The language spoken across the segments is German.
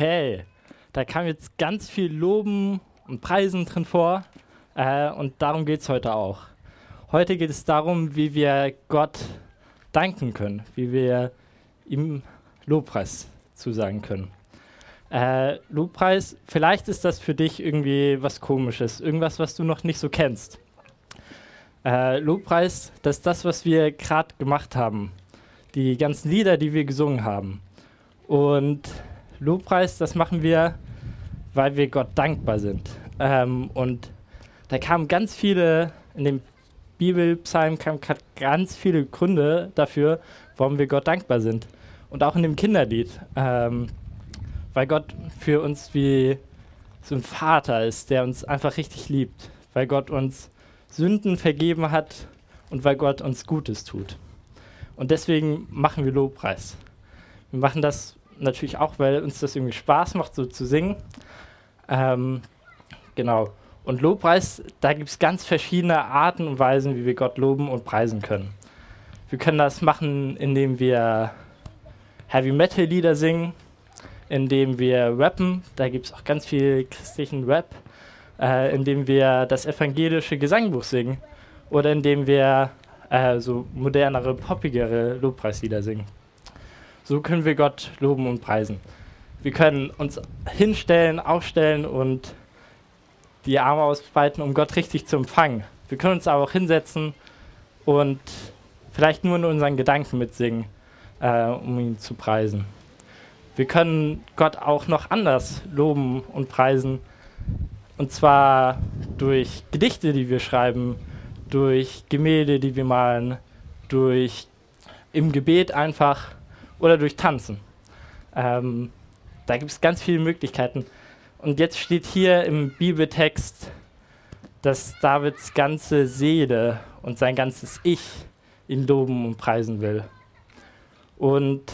Okay, da kam jetzt ganz viel Loben und Preisen drin vor äh, und darum geht es heute auch. Heute geht es darum, wie wir Gott danken können, wie wir ihm Lobpreis zusagen können. Äh, Lobpreis, vielleicht ist das für dich irgendwie was Komisches, irgendwas, was du noch nicht so kennst. Äh, Lobpreis, das ist das, was wir gerade gemacht haben. Die ganzen Lieder, die wir gesungen haben. Und Lobpreis, das machen wir, weil wir Gott dankbar sind. Ähm, und da kamen ganz viele, in dem Bibelpsalm kamen ganz viele Gründe dafür, warum wir Gott dankbar sind. Und auch in dem Kinderlied, ähm, weil Gott für uns wie so ein Vater ist, der uns einfach richtig liebt, weil Gott uns Sünden vergeben hat und weil Gott uns Gutes tut. Und deswegen machen wir Lobpreis. Wir machen das natürlich auch, weil uns das irgendwie Spaß macht, so zu singen. Ähm, genau. Und Lobpreis, da gibt es ganz verschiedene Arten und Weisen, wie wir Gott loben und preisen können. Wir können das machen, indem wir Heavy Metal Lieder singen, indem wir rappen. Da gibt es auch ganz viel christlichen Rap, äh, indem wir das evangelische Gesangbuch singen oder indem wir äh, so modernere, poppigere Lobpreislieder singen. So können wir Gott loben und preisen. Wir können uns hinstellen, aufstellen und die Arme ausbreiten, um Gott richtig zu empfangen. Wir können uns aber auch hinsetzen und vielleicht nur in unseren Gedanken mitsingen, äh, um ihn zu preisen. Wir können Gott auch noch anders loben und preisen. Und zwar durch Gedichte, die wir schreiben, durch Gemälde, die wir malen, durch im Gebet einfach oder durch Tanzen. Ähm, da gibt es ganz viele Möglichkeiten. Und jetzt steht hier im Bibeltext, dass Davids ganze Seele und sein ganzes Ich ihn loben und preisen will. Und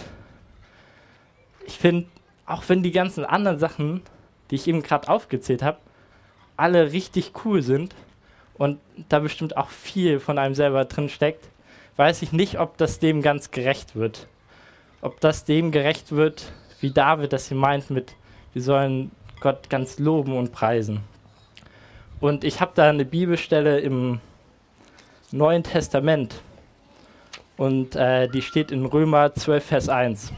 ich finde, auch wenn die ganzen anderen Sachen, die ich eben gerade aufgezählt habe, alle richtig cool sind und da bestimmt auch viel von einem selber drin steckt, weiß ich nicht, ob das dem ganz gerecht wird ob das dem gerecht wird, wie David das hier meint mit, wir sollen Gott ganz loben und preisen. Und ich habe da eine Bibelstelle im Neuen Testament und äh, die steht in Römer 12, Vers 1.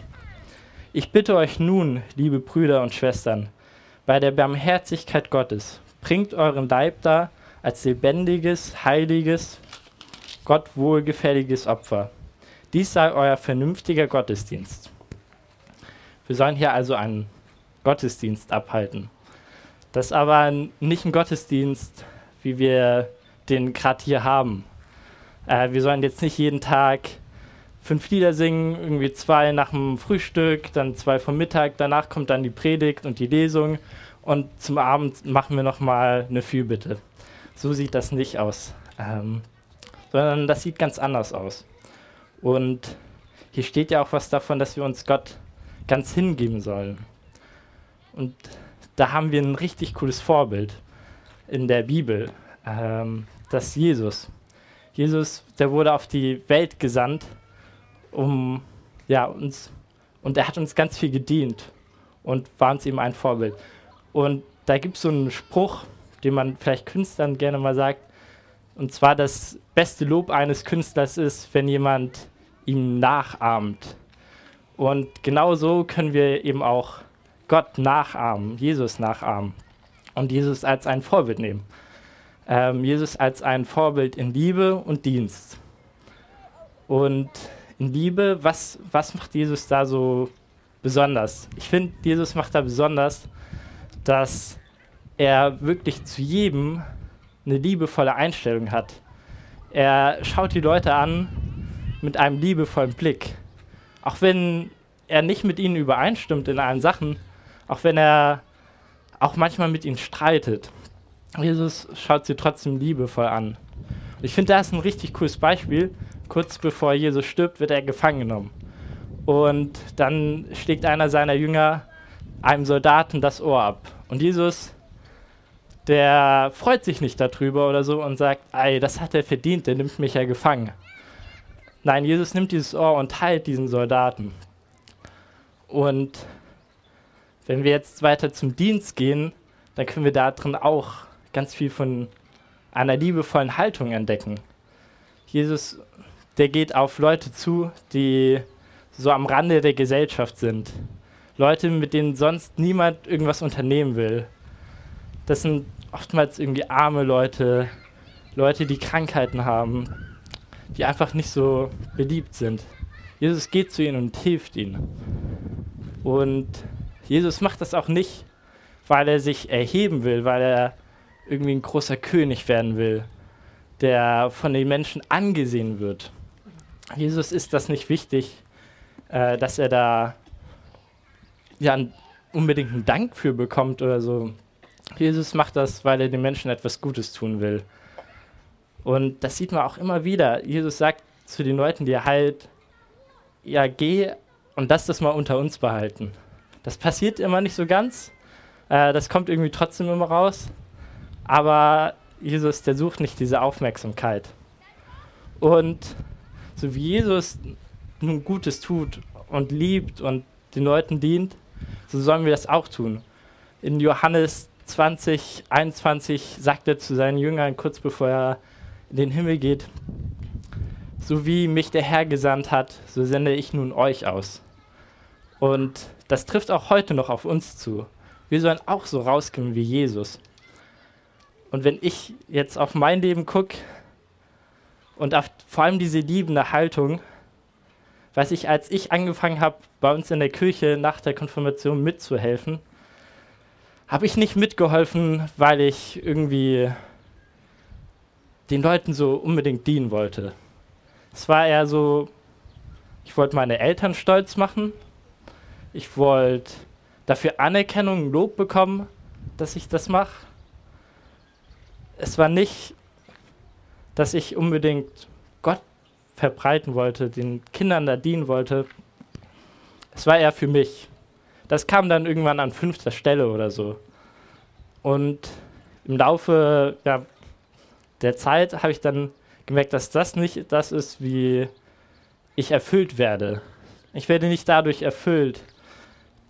Ich bitte euch nun, liebe Brüder und Schwestern, bei der Barmherzigkeit Gottes, bringt euren Leib da als lebendiges, heiliges, Gott wohlgefälliges Opfer dies sei euer vernünftiger Gottesdienst. Wir sollen hier also einen Gottesdienst abhalten. Das ist aber nicht ein Gottesdienst, wie wir den gerade hier haben. Äh, wir sollen jetzt nicht jeden Tag fünf Lieder singen, irgendwie zwei nach dem Frühstück, dann zwei vom Mittag, danach kommt dann die Predigt und die Lesung und zum Abend machen wir nochmal eine Fürbitte. So sieht das nicht aus, ähm, sondern das sieht ganz anders aus. Und hier steht ja auch was davon, dass wir uns Gott ganz hingeben sollen. Und da haben wir ein richtig cooles Vorbild in der Bibel, ähm, das Jesus. Jesus, der wurde auf die Welt gesandt, um ja uns und er hat uns ganz viel gedient und war uns eben ein Vorbild. Und da gibt es so einen Spruch, den man vielleicht Künstlern gerne mal sagt, und zwar das beste Lob eines Künstlers ist, wenn jemand ihm nachahmt. Und genau so können wir eben auch Gott nachahmen, Jesus nachahmen und Jesus als ein Vorbild nehmen. Ähm, Jesus als ein Vorbild in Liebe und Dienst. Und in Liebe, was, was macht Jesus da so besonders? Ich finde, Jesus macht da besonders, dass er wirklich zu jedem eine liebevolle Einstellung hat. Er schaut die Leute an mit einem liebevollen Blick. Auch wenn er nicht mit ihnen übereinstimmt in allen Sachen, auch wenn er auch manchmal mit ihnen streitet. Jesus schaut sie trotzdem liebevoll an. Ich finde, das ist ein richtig cooles Beispiel. Kurz bevor Jesus stirbt, wird er gefangen genommen. Und dann schlägt einer seiner Jünger einem Soldaten das Ohr ab. Und Jesus der freut sich nicht darüber oder so und sagt, ey, das hat er verdient, der nimmt mich ja gefangen. Nein, Jesus nimmt dieses Ohr und heilt diesen Soldaten. Und wenn wir jetzt weiter zum Dienst gehen, dann können wir da drin auch ganz viel von einer liebevollen Haltung entdecken. Jesus, der geht auf Leute zu, die so am Rande der Gesellschaft sind. Leute, mit denen sonst niemand irgendwas unternehmen will. Das sind oftmals irgendwie arme Leute, Leute, die Krankheiten haben, die einfach nicht so beliebt sind. Jesus geht zu ihnen und hilft ihnen. Und Jesus macht das auch nicht, weil er sich erheben will, weil er irgendwie ein großer König werden will, der von den Menschen angesehen wird. Jesus ist das nicht wichtig, äh, dass er da ja unbedingt einen Dank für bekommt oder so. Jesus macht das, weil er den Menschen etwas Gutes tun will. Und das sieht man auch immer wieder. Jesus sagt zu den Leuten, die er heilt, ja, geh und lass das mal unter uns behalten. Das passiert immer nicht so ganz. Äh, das kommt irgendwie trotzdem immer raus. Aber Jesus, der sucht nicht diese Aufmerksamkeit. Und so wie Jesus nun Gutes tut und liebt und den Leuten dient, so sollen wir das auch tun. In Johannes 20, 21 sagt er zu seinen Jüngern, kurz bevor er in den Himmel geht, so wie mich der Herr gesandt hat, so sende ich nun euch aus. Und das trifft auch heute noch auf uns zu. Wir sollen auch so rauskommen wie Jesus. Und wenn ich jetzt auf mein Leben gucke und auf vor allem diese liebende Haltung, weiß ich, als ich angefangen habe, bei uns in der Kirche nach der Konfirmation mitzuhelfen, habe ich nicht mitgeholfen, weil ich irgendwie den Leuten so unbedingt dienen wollte. Es war eher so, ich wollte meine Eltern stolz machen, ich wollte dafür Anerkennung, Lob bekommen, dass ich das mache. Es war nicht, dass ich unbedingt Gott verbreiten wollte, den Kindern da dienen wollte. Es war eher für mich. Das kam dann irgendwann an fünfter Stelle oder so. Und im Laufe ja, der Zeit habe ich dann gemerkt, dass das nicht das ist, wie ich erfüllt werde. Ich werde nicht dadurch erfüllt,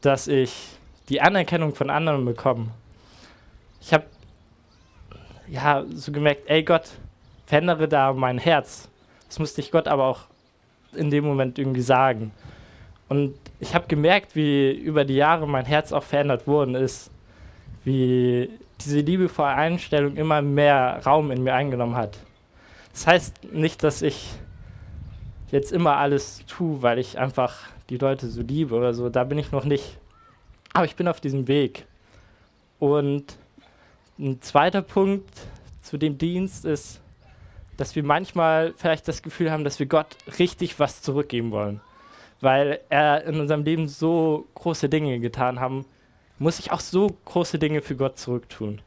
dass ich die Anerkennung von anderen bekomme. Ich habe ja so gemerkt, ey Gott, verändere da mein Herz. Das musste ich Gott aber auch in dem Moment irgendwie sagen. Und ich habe gemerkt, wie über die Jahre mein Herz auch verändert worden ist, wie diese liebevolle Einstellung immer mehr Raum in mir eingenommen hat. Das heißt nicht, dass ich jetzt immer alles tue, weil ich einfach die Leute so liebe oder so. Da bin ich noch nicht. Aber ich bin auf diesem Weg. Und ein zweiter Punkt zu dem Dienst ist, dass wir manchmal vielleicht das Gefühl haben, dass wir Gott richtig was zurückgeben wollen. Weil er in unserem Leben so große Dinge getan haben, muss ich auch so große Dinge für Gott zurücktun.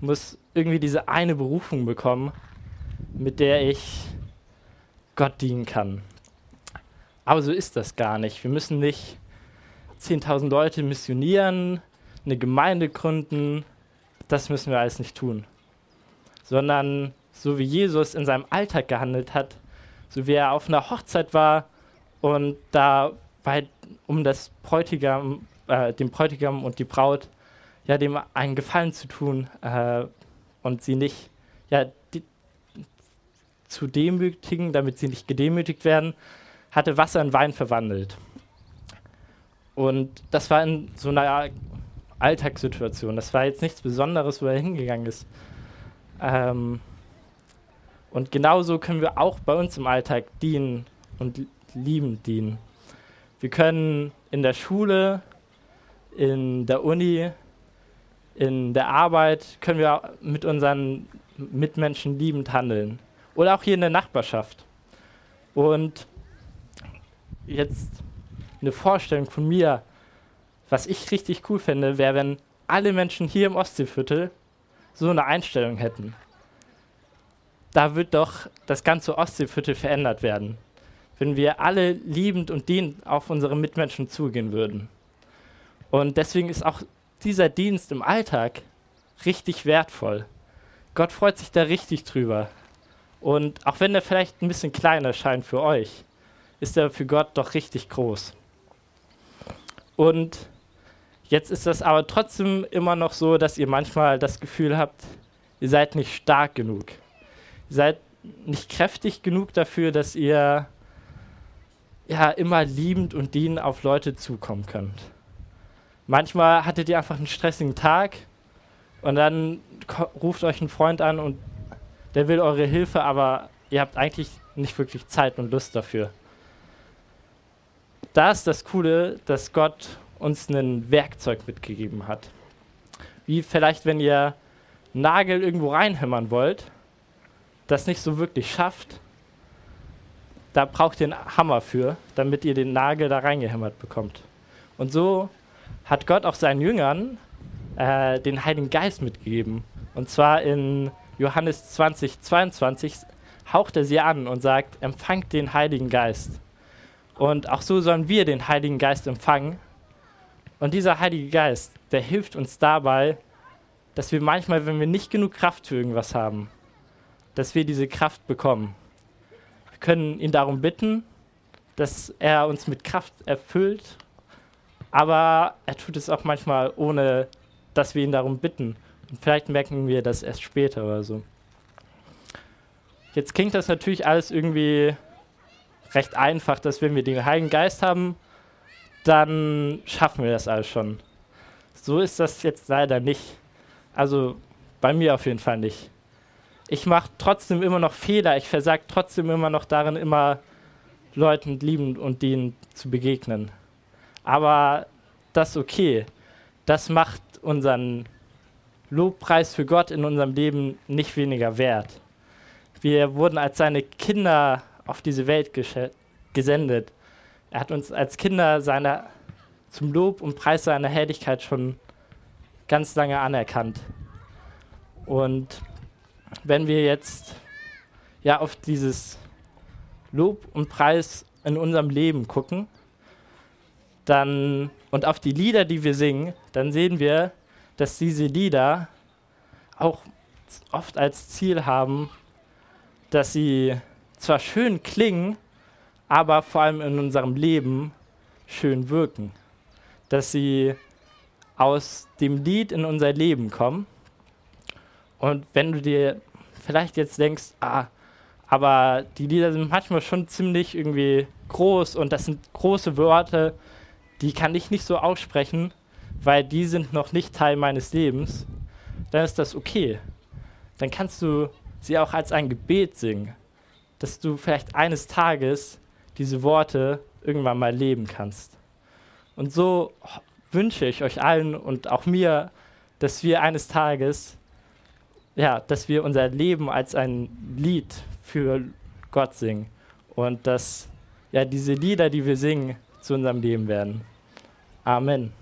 Ich muss irgendwie diese eine Berufung bekommen, mit der ich Gott dienen kann. Aber so ist das gar nicht. Wir müssen nicht 10.000 Leute missionieren, eine Gemeinde gründen. Das müssen wir alles nicht tun. Sondern so wie Jesus in seinem Alltag gehandelt hat, so wie er auf einer Hochzeit war und da weit um das Bräutigam äh, dem Bräutigam und die Braut ja dem einen Gefallen zu tun äh, und sie nicht ja die, zu demütigen, damit sie nicht gedemütigt werden, hatte Wasser in Wein verwandelt. Und das war in so einer Alltagssituation. Das war jetzt nichts Besonderes, wo er hingegangen ist. Ähm, und genauso können wir auch bei uns im Alltag dienen und lieben dienen. Wir können in der Schule in der Uni, in der Arbeit können wir mit unseren Mitmenschen liebend handeln. Oder auch hier in der Nachbarschaft. Und jetzt eine Vorstellung von mir, was ich richtig cool fände, wäre, wenn alle Menschen hier im Ostseeviertel so eine Einstellung hätten. Da wird doch das ganze Ostseeviertel verändert werden, wenn wir alle liebend und dienend auf unsere Mitmenschen zugehen würden. Und deswegen ist auch dieser Dienst im Alltag richtig wertvoll. Gott freut sich da richtig drüber. Und auch wenn er vielleicht ein bisschen kleiner scheint für euch, ist er für Gott doch richtig groß. Und Jetzt ist das aber trotzdem immer noch so, dass ihr manchmal das Gefühl habt, ihr seid nicht stark genug. Ihr seid nicht kräftig genug dafür, dass ihr ja immer liebend und dienend auf Leute zukommen könnt. Manchmal hattet ihr einfach einen stressigen Tag und dann ruft euch ein Freund an und der will eure Hilfe, aber ihr habt eigentlich nicht wirklich Zeit und Lust dafür. Da ist das Coole, dass Gott uns ein Werkzeug mitgegeben hat. Wie vielleicht, wenn ihr Nagel irgendwo reinhämmern wollt, das nicht so wirklich schafft, da braucht ihr einen Hammer für, damit ihr den Nagel da reingehämmert bekommt. Und so hat Gott auch seinen Jüngern äh, den Heiligen Geist mitgegeben. Und zwar in Johannes 20, 22 haucht er sie an und sagt, empfangt den Heiligen Geist. Und auch so sollen wir den Heiligen Geist empfangen. Und dieser Heilige Geist, der hilft uns dabei, dass wir manchmal, wenn wir nicht genug Kraft für irgendwas haben, dass wir diese Kraft bekommen. Wir können ihn darum bitten, dass er uns mit Kraft erfüllt, aber er tut es auch manchmal, ohne dass wir ihn darum bitten. Und vielleicht merken wir das erst später oder so. Jetzt klingt das natürlich alles irgendwie recht einfach, dass wenn wir den Heiligen Geist haben, dann schaffen wir das alles schon. So ist das jetzt leider nicht. Also bei mir auf jeden Fall nicht ich mache trotzdem immer noch Fehler, ich versage trotzdem immer noch darin, immer Leuten liebend und denen zu begegnen. Aber das ist okay. Das macht unseren Lobpreis für Gott in unserem Leben nicht weniger wert. Wir wurden als seine Kinder auf diese Welt gesendet. Er hat uns als Kinder seine, zum Lob und Preis seiner Herrlichkeit schon ganz lange anerkannt. Und wenn wir jetzt ja auf dieses Lob und Preis in unserem Leben gucken, dann und auf die Lieder, die wir singen, dann sehen wir, dass diese Lieder auch oft als Ziel haben, dass sie zwar schön klingen, aber vor allem in unserem Leben schön wirken. Dass sie aus dem Lied in unser Leben kommen und wenn du dir vielleicht jetzt denkst, ah, aber die Lieder sind manchmal schon ziemlich irgendwie groß und das sind große Worte, die kann ich nicht so aussprechen, weil die sind noch nicht Teil meines Lebens, dann ist das okay. Dann kannst du sie auch als ein Gebet singen, dass du vielleicht eines Tages diese Worte irgendwann mal leben kannst. Und so wünsche ich euch allen und auch mir, dass wir eines Tages ja, dass wir unser Leben als ein Lied für Gott singen und dass ja diese Lieder, die wir singen, zu unserem Leben werden. Amen.